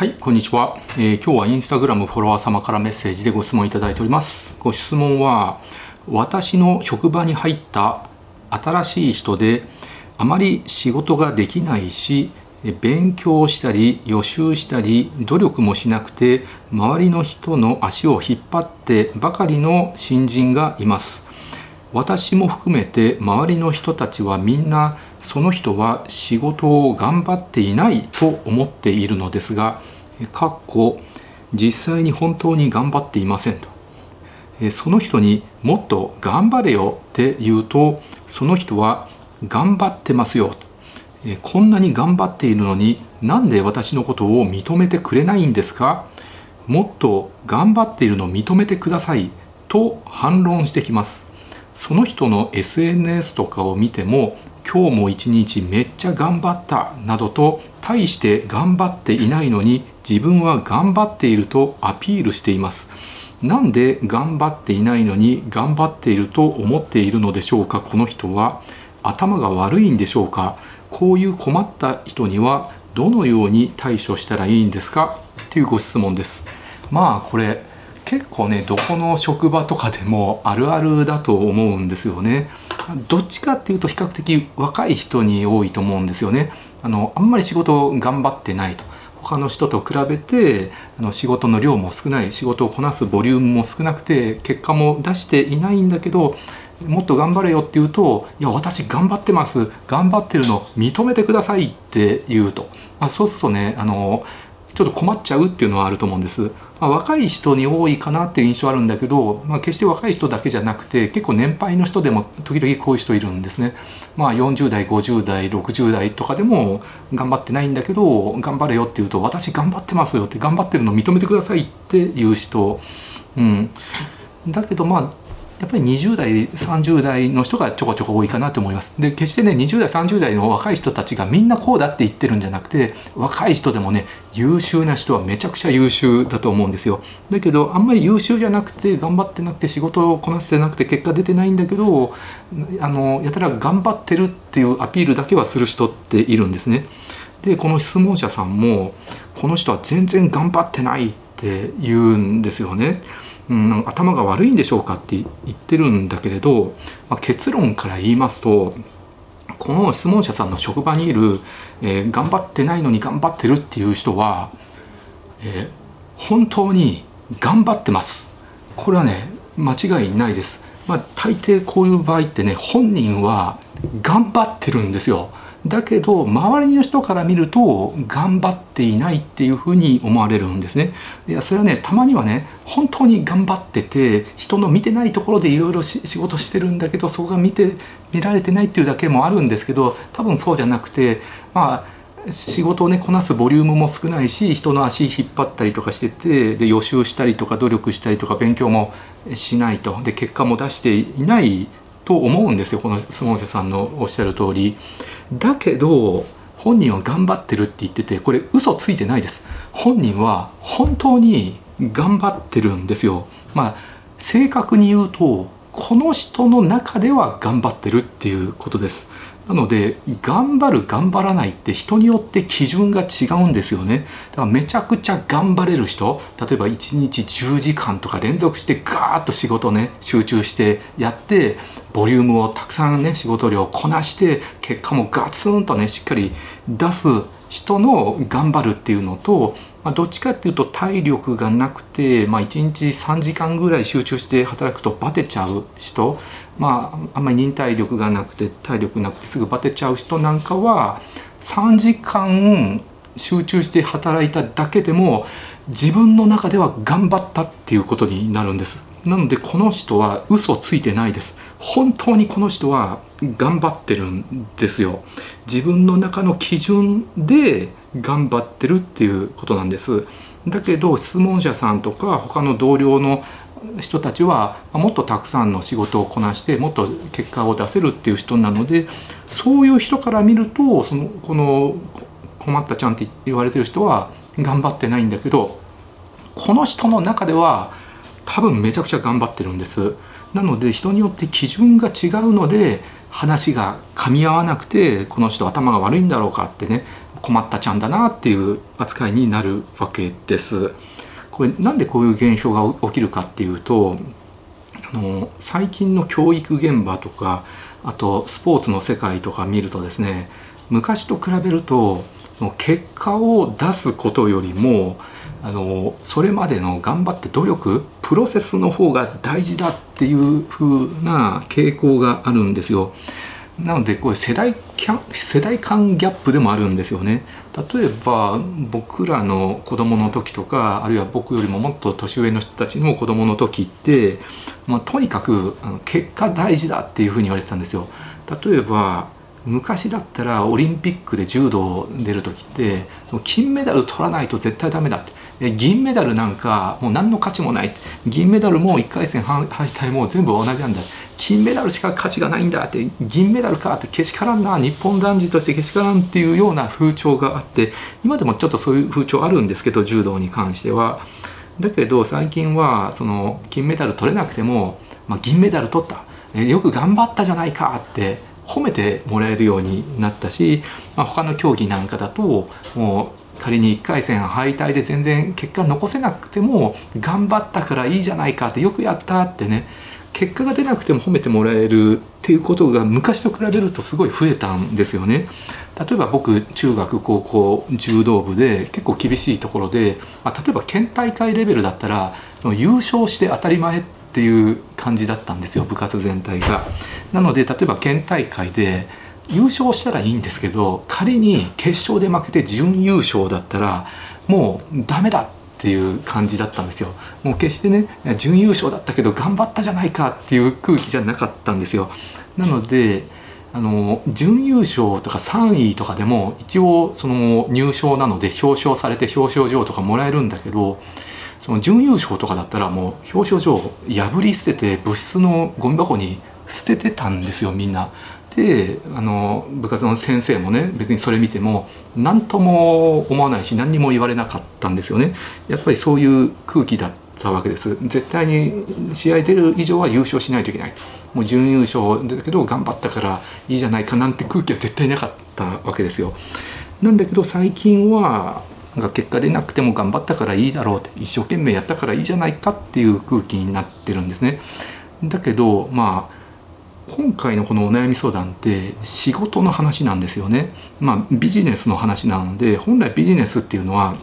はいこんにちは、えー、今日はインスタグラムフォロワー様からメッセージでご質問いただいております。ご質問は私の職場に入った新しい人であまり仕事ができないし勉強したり予習したり努力もしなくて周りの人の足を引っ張ってばかりの新人がいます。私も含めて周りの人たちはみんなその人は仕事を頑張っていないと思っているのですがかっこ実際に本当に頑張っていませんと。その人にもっと頑張れよって言うとその人は頑張ってますよこんなに頑張っているのになんで私のことを認めてくれないんですか？もっと頑張っているのを認めてくださいと反論してきます。その人の SNS とかを見ても今日も一日めっちゃ頑張ったなどと大して頑張っていないのに自分は頑張っているとアピールしています。なんで頑張っていないのに頑張っていると思っているのでしょうか？この人は頭が悪いんでしょうか？こういう困った人にはどのように対処したらいいんですか？っていうご質問です。まあこれ結構ねどこの職場とかでもあるあるだと思うんですよね。どっちかっていうと比較的若い人に多いと思うんですよね。あのあんまり仕事頑張ってないと。他の人と比べてあの仕事の量も少ない仕事をこなすボリュームも少なくて結果も出していないんだけどもっと頑張れよって言うと「いや私頑張ってます。頑張ってるの認めてください」って言うと、まあ、そうするとねあのちょっと困っちゃうっていうのはあると思うんです。まあ、若い人に多いかなっていう印象あるんだけど、まあ、決して若い人だけじゃなくて結構年配の人でも時々こういう人いるんですね。まあ、40代50代60代とかでも頑張ってないんだけど頑張れよって言うと私頑張ってますよって頑張ってるの認めてくださいっていう人。うん、だけどまあやっぱり20代30代の人がちょこちょこ多いかなと思います。で決してね20代30代の若い人たちがみんなこうだって言ってるんじゃなくて若い人でもね優秀な人はめちゃくちゃ優秀だと思うんですよ。だけどあんまり優秀じゃなくて頑張ってなくて仕事をこなせてなくて結果出てないんだけどあのやたら頑張ってるっていうアピールだけはする人っているんですね。でこの質問者さんもこの人は全然頑張ってないって言うんですよね。うん、頭が悪いんでしょうかって言ってるんだけれど、まあ、結論から言いますとこの質問者さんの職場にいる、えー、頑張ってないのに頑張ってるっていう人は、えー、本当に頑張ってます。これはね間違いないです、まあ、大抵こういう場合ってね本人は頑張ってるんですよ。だけど周りの人から見ると頑張っていないっていうふうに思われるんですね。いやそれはねたまにはね本当に頑張ってて人の見てないところでいろいろ仕事してるんだけどそこが見て見られてないっていうだけもあるんですけど多分そうじゃなくてまあ仕事をねこなすボリュームも少ないし人の足引っ張ったりとかしててで予習したりとか努力したりとか勉強もしないとで結果も出していないと思うんですよこの質問者さんのおっしゃる通り。だけど本人は頑張ってるって言っててこれ嘘ついてないです。本人は本当に頑張ってるんですよ。まあ正確に言うとこの人の中では頑張ってるっていうことです。なので頑張る頑張らないって人によって基準が違うんですよね。だからめちゃくちゃ頑張れる人例えば1日10時間とか連続してガーッと仕事ね集中してやってボリュームをたくさんね仕事量をこなして結果もガツンとねしっかり出す人の頑張るっていうのとまあ、どっちかっていうと体力がなくて、まあ、1日3時間ぐらい集中して働くとバテちゃう人、まあ、あんまり忍耐力がなくて体力なくてすぐバテちゃう人なんかは3時間集中して働いただけでも自分の中では頑張ったっていうことになるんです。なのでこの人は嘘ついてないです。本当にこの人は頑張ってるんですよ。自分の中の基準で頑張ってるっていうことなんです。だけど質問者さんとか他の同僚の人たちはもっとたくさんの仕事をこなしてもっと結果を出せるっていう人なのでそういう人から見るとそのこの困ったちゃんって言われてる人は頑張ってないんだけどこの人の中では多分めちゃくちゃ頑張ってるんです。なので人によって基準が違うので話が噛み合わなくてこの人頭が悪いんだろうかってね困ったちゃんだなっていう扱いになるわけです。これなんでこういう現象が起きるかっていうとあの最近の教育現場とかあとスポーツの世界とか見るとですね昔と比べると結果を出すことよりもあのそれまでの頑張って努力プロセスの方が大事だっていう風な傾向があるんですよ。なのでこれ世代世代間ギャップでもあるんですよね。例えば僕らの子供の時とかあるいは僕よりももっと年上の人たちの子供の時って、まあ、とにかくあの結果大事だっていうふうに言われてたんですよ。例えば昔だったらオリンピックで柔道出る時って金メダル取らないと絶対ダメだって銀メダルなんかもう何の価値もない銀メダルも1回戦敗退も全部同じなんだって金メダルしか価値がないんだって銀メダルかってけしからんな日本男児としてけしからんっていうような風潮があって今でもちょっとそういう風潮あるんですけど柔道に関しては。だけど最近はその金メダル取れなくても、まあ、銀メダル取ったよく頑張ったじゃないかって褒めてもらえるようになったし、まあ、他の競技なんかだともう仮に1回戦敗退で全然結果残せなくても頑張ったからいいじゃないかってよくやったってね結果が出なくても褒めてもらえるっていうことが昔と比べるとすごい増えたんですよね。例えば僕中学高校柔道部で結構厳しいところで、まあ、例えば県大会レベルだったらその優勝して当たり前っていう感じだったんですよ部活全体が。なので例えば県大会で優勝したらいいんですけど仮に決勝で負けて準優勝だったらもうダメだっていう感じだったんですよもう決してね準優勝だったけど頑張ったじゃないかっていう空気じゃなかったんですよなのであの準優勝とか3位とかでも一応その入賞なので表彰されて表彰状とかもらえるんだけどその準優勝とかだったらもう表彰状破り捨てて部室のゴミ箱に捨ててたんですよみんな。であの部活の先生もね別にそれ見ても何とも思わないし何にも言われなかったんですよね。やっぱりそういう空気だったわけです。絶対に試合出る以上は優勝しないといけない。もう準優勝だけど頑張ったからいいじゃないかなんて空気は絶対なかったわけですよ。なんだけど最近はなんか結果出なくても頑張ったからいいだろうって一生懸命やったからいいじゃないかっていう空気になってるんですね。だけどまあ今回のこのお悩み相談って仕事の話なんですよね。まあビジネスの話なので本来ビジネスっていうのは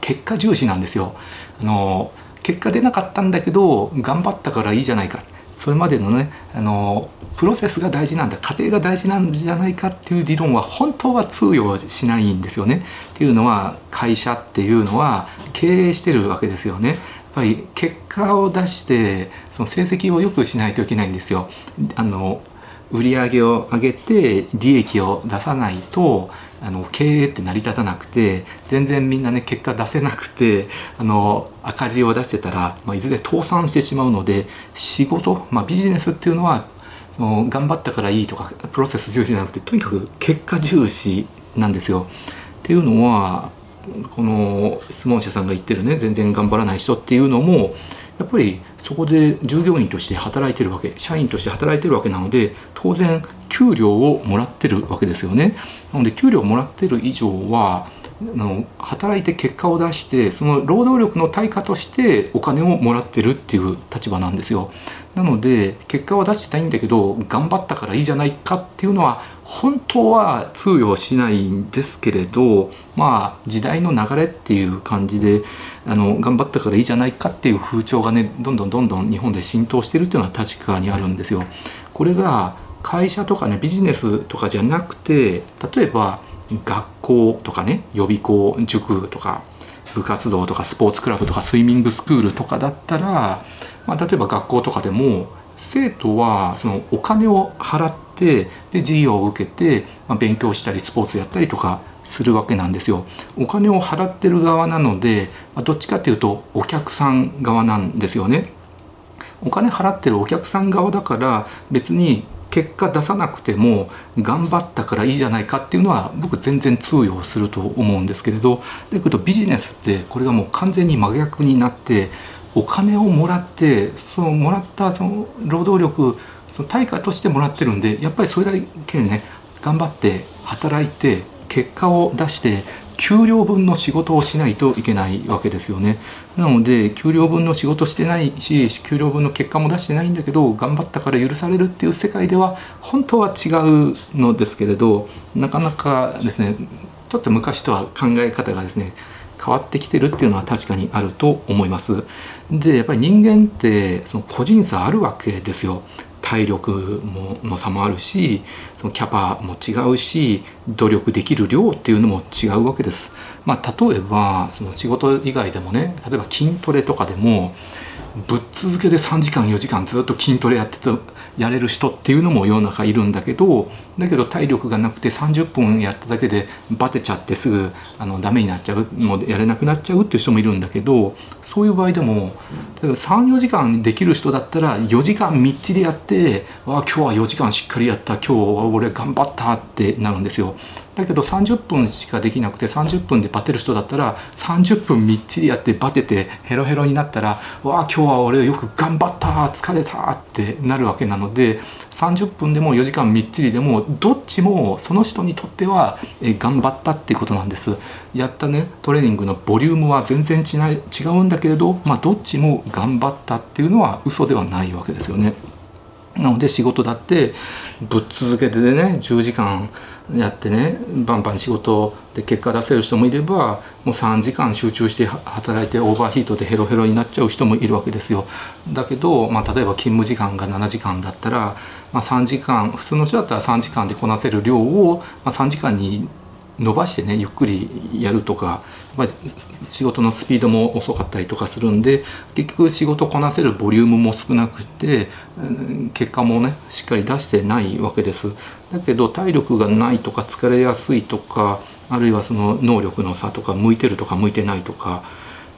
結果重視なんですよ。あの結果出なかったんだけど頑張ったからいいじゃないかそれまでのねあのプロセスが大事なんだ過程が大事なんじゃないかっていう理論は本当は通用しないんですよね。っていうのは会社っていうのは経営してるわけですよね。ぱり結果を出してその成績を良くしないといけないんですよ。あの売上を上げて利益を出さないとあの経営って成り立たなくて全然みんなね結果出せなくてあの赤字を出してたら、まあ、いずれ倒産してしまうので仕事、まあ、ビジネスっていうのは頑張ったからいいとかプロセス重視じゃなくてとにかく結果重視なんですよ。っていうのはこの質問者さんが言ってるね全然頑張らない人っていうのもやっぱりそこで従業員として働いてるわけ社員として働いてるわけなので当然給料をもらってるわけですよね。なので給料をもらってる以上はあの働いて結果を出してその労働力の対価としてお金をもらってるっていう立場なんですよ。なので結果は出してたいんだけど頑張ったからいいじゃないかっていうのは本当は通用しないんですけれどまあ時代の流れっていう感じであの頑張ったからいいじゃないかっていう風潮がねどんどんどんどん日本で浸透してるっていうのは確かにあるんですよ。これが会社とかねビジネスとかじゃなくて例えば学校とかね予備校塾とか部活動とかスポーツクラブとかスイミングスクールとかだったら、まあ、例えば学校とかでも生徒はそのお金を払っててで授業を受けて、まあ、勉強したりスポーツやったりとかするわけなんですよ。お金を払ってる側なので、まあ、どっちかっていうとお客さん側なんですよね。お金払ってるお客さん側だから別に結果出さなくても頑張ったからいいじゃないかっていうのは僕全然通用すると思うんですけれどだけどビジネスってこれがもう完全に真逆になってお金をもらってそのもらったその労働力その対価としてもらってるんでやっぱりそれだけね頑張って働いて結果を出して給料分の仕事をしないといけないわけですよね。なので給料分の仕事してないし給料分の結果も出してないんだけど頑張ったから許されるっていう世界では本当は違うのですけれどなかなかですねちょっと昔とは考え方がですね変わってきてるっていうのは確かにあると思います。でやっぱり人間ってその個人差あるわけですよ。体力もの差もあるしそのキャパも違うし努力できる量っていうのも違うわけです。まあ、例えばその仕事以外でもね例えば筋トレとかでもぶっ続けで3時間4時間ずっと筋トレやっててやれる人っていうのも世の中いるんだけどだけど体力がなくて30分やっただけでバテちゃってすぐあのダメになっちゃうもうやれなくなっちゃうっていう人もいるんだけどそういう場合でも34時間できる人だったら4時間みっちりやって「わあ今日は4時間しっかりやった今日は俺頑張った」ってなるんですよ。だけど30分しかできなくて30分でバテる人だったら30分みっちりやってバテてヘロヘロになったら「わあ今日は俺よく頑張った疲れた」ってなるわけなので30分でも4時間みっちりでもどっちもその人にとっては頑張ったっていうことなんです。やったねトレーニングのボリュームは全然違うんだけれど、まあ、どっちも頑張ったっていうのは嘘ではないわけですよね。なので仕事だってぶっ続けてでね10時間やってねバンバン仕事で結果出せる人もいればもう3時間集中して働いてオーバーヒートでヘロヘロになっちゃう人もいるわけですよ。だけど、まあ、例えば勤務時間が7時間だったら、まあ、3時間普通の人だったら3時間でこなせる量を、まあ、3時間に伸ばしてねゆっくりやるとかやっぱり仕事のスピードも遅かったりとかするんで結局仕事こなせるボリュームも少なくて結果もねしっかり出してないわけです。だけど体力がないとか疲れやすいとかあるいはその能力の差とか向いてるとか向いてないとか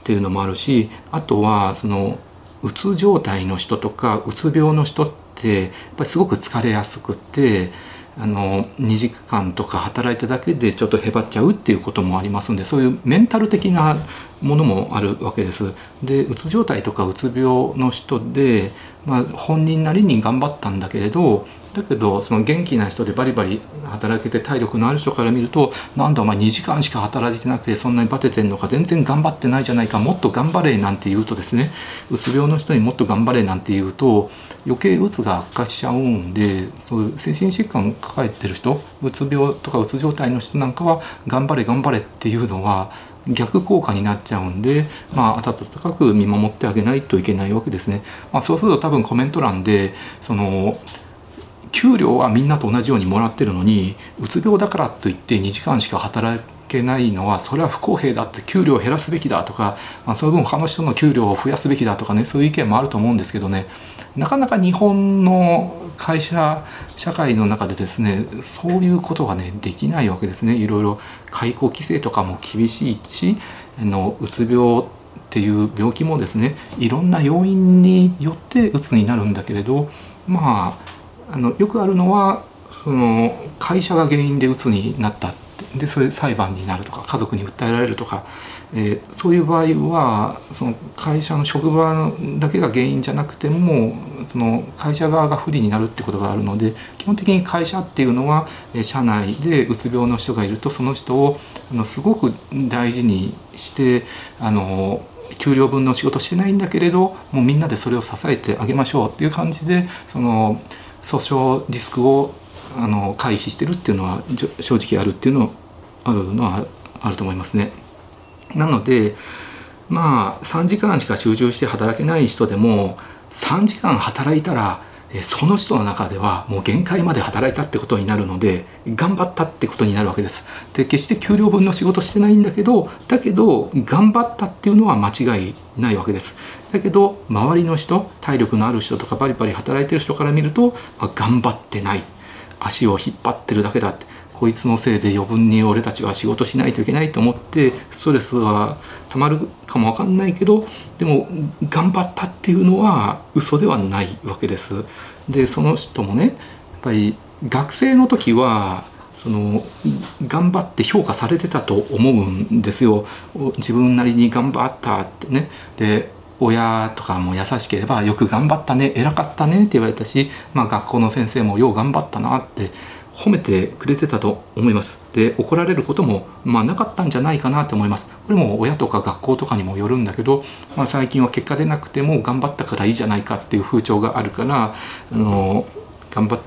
っていうのもあるしあとはそのうつ状態の人とかうつ病の人ってやっぱりすごく疲れやすくてあの2時間とか働いただけでちょっとへばっちゃうっていうこともありますんでそういうメンタル的なものもあるわけです。でうつ状態とかうつ病の人で、まあ、本人なりに頑張ったんだけれどだけどその元気な人でバリバリ働けて体力のある人から見るとなんだお前2時間しか働いてなくてそんなにバテてんのか全然頑張ってないじゃないかもっと頑張れなんて言うとですねうつ病の人にもっと頑張れなんて言うと余計うつが悪化しちゃうんでそういう精神疾患を抱えてる人うつ病とかうつ状態の人なんかは頑張れ頑張れっていうのは逆効果になっちゃうんで、まあ、温かく見守ってあげないといけないわけですね。まあ、そうすると多分コメント欄でその給料はみんなと同じようにもらってるのにうつ病だからといって2時間しか働けないのはそれは不公平だって給料を減らすべきだとか、まあ、その分他の人の給料を増やすべきだとかねそういう意見もあると思うんですけどね。なかなか日本の会社社会の中でですねそういうことがねできないわけですね。いろいろ解雇規制とかも厳しいしあのうつ病っていう病気もですねいろんな要因によってうつになるんだけれどまああのよくあるのはその会社が原因で鬱になったでそれ裁判になるとか家族に訴えられるとか、えー、そういう場合はその会社の職場だけが原因じゃなくてもその会社側が不利になるってことがあるので基本的に会社っていうのはえ社内でうつ病の人がいるとその人をあのすごく大事にしてあの給料分の仕事してないんだけれどもうみんなでそれを支えてあげましょうっていう感じでその。訴訟リスクをあの回避してるっていうのは正直あるっていうのあるのはあると思いますね。なのでまあ3時間しか集中して働けない人でも3時間働いたらその人の中ではもう限界まで働いたってことになるので頑張ったってことになるわけです。で決して給料分の仕事してないんだけどだけど頑張ったっていうのは間違いないわけです。だけど周りの人体力のある人とかバリバリ働いてる人から見るとあ頑張ってない足を引っ張ってるだけだってこいつのせいで余分に俺たちは仕事しないといけないと思ってストレスはたまるかもわかんないけどでも頑張ったっていうのは嘘ではないわけです。でその人もねやっぱり学生の時はその頑張って評価されてたと思うんですよ自分なりに頑張ったってねで親とかも優しければよく頑張ったね偉かったねって言われたし、まあ、学校の先生もよう頑張ったなって褒めてくれてたと思いますで怒られることもまあなかったんじゃないかなと思いますこれも親とか学校とかにもよるんだけど、まあ、最近は結果でなくても頑張ったからいいじゃないかっていう風潮があるからあの頑張っ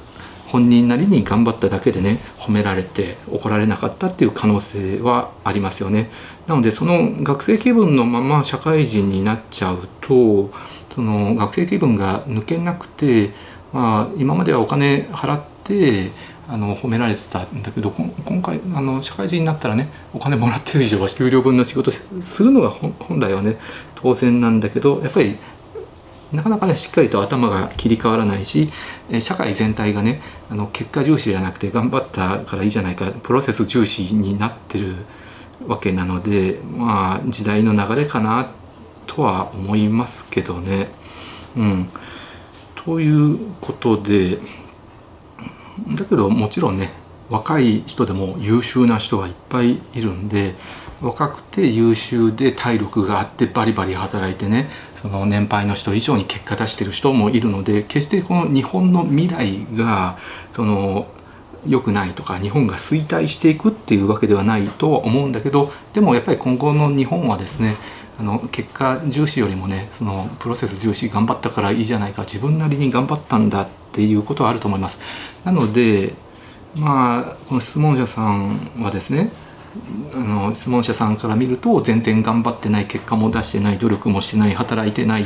本人なりに頑張っただけでね褒められて怒られなかったっていう可能性はありますよね。なのでその学生気分のまま社会人になっちゃうとその学生気分が抜けなくて、まあ、今まではお金払ってあの褒められてたんだけど今回あの社会人になったらねお金もらってる以上は給料分の仕事するのが本来はね当然なんだけどやっぱりなかなかねしっかりと頭が切り替わらないし社会全体がねあの結果重視じゃなくて頑張ったからいいじゃないかプロセス重視になってるわけなのでまあ時代の流れかなとは思いますけどね。うん、ということでだけどもちろんね若い人でも優秀な人はいっぱいいるんで若くて優秀で体力があってバリバリ働いてねその年配の人以上に結果出してる人もいるので決してこの日本の未来がその良くないとか日本が衰退していくっていうわけではないとは思うんだけどでもやっぱり今後の日本はですねあの結果重視よりもねそのプロセス重視頑張ったからいいじゃないか自分なりに頑張ったんだっていうことはあると思います。なのでまあこの質問者さんはですねあの質問者さんから見ると全然頑張ってない結果も出してない努力もしてない働いてない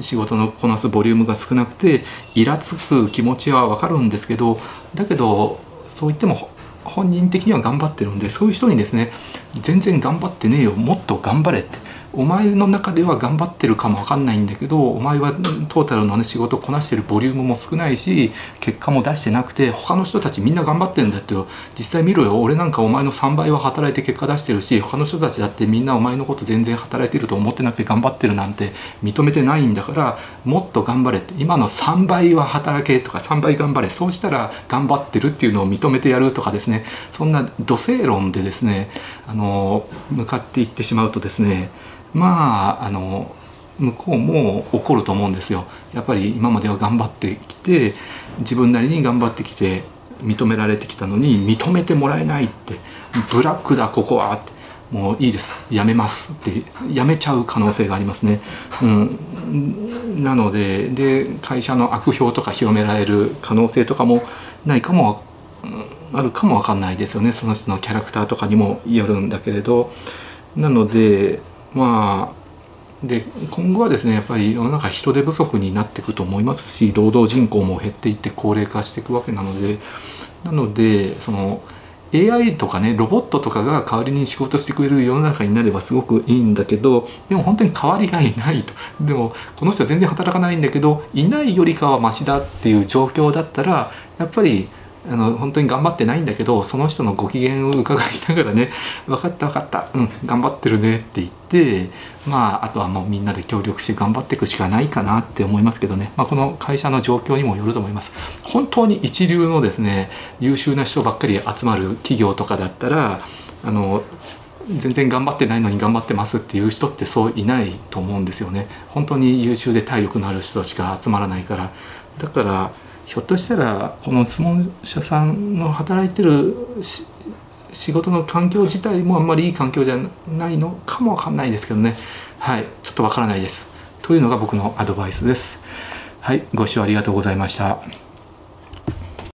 仕事のこなすボリュームが少なくてイラつく気持ちは分かるんですけどだけどそう言っても本人的には頑張ってるんでそういう人にですね全然頑張ってねえよもっと頑張れってお前の中では頑張ってるかもわかんないんだけどお前はトータルのね仕事こなしてるボリュームも少ないし結果も出してなくて他の人たちみんな頑張ってるんだって実際見ろよ。俺なんかお前の3倍は働いて結果出してるし他の人たちだってみんなお前のこと全然働いてると思ってなくて頑張ってるなんて認めてないんだからもっと頑張れって。今の3倍は働けとか3倍頑張れ。そうしたら頑張ってるっていうのを認めてやるとかですね。そんな土星論でですねあの向かっていってしまうとですねまああの向こうも怒ると思うんですよ。やっぱり今までは頑張ってきて自分なりに頑張ってきて認められてきたのに認めてもらえないってブラックだここはってもういいです。やめます。ってやめちゃう可能性がありますね。うん、なのでで会社の悪評とか広められる可能性とかもないかもあるかもわかんないですよね。その人のキャラクターとかにもよるんだけれど。なのでまあで今後はですねやっぱり世の中人手不足になっていくと思いますし労働人口も減っていって高齢化していくわけなのでなのでその AI とかねロボットとかが代わりに仕事してくれる世の中になればすごくいいんだけどでも本当に代わりがいないと。でもこの人は全然働かないんだけどいないよりかはマシだっていう状況だったらやっぱりあの本当に頑張ってないんだけどその人のご機嫌を伺いながらね「分かった分かったうん頑張ってるね」って言ってまああとはもうみんなで協力して頑張っていくしかないかなって思いますけどね、まあ、この会社の状況にもよると思います。本当に一流のですね優秀な人ばっかり集まる企業とかだったらあの全然頑張ってないのに頑張ってますっていう人ってそういないと思うんですよね。本当に優秀で体力のある人しか集まらないからだからひょっとしたらこの質問者さんの働いてる仕事の環境自体もあんまりいい環境じゃないのかもわかんないですけどね。はい。ちょっとわからないです。というのが僕のアドバイスです。はい。ご視聴ありがとうございました。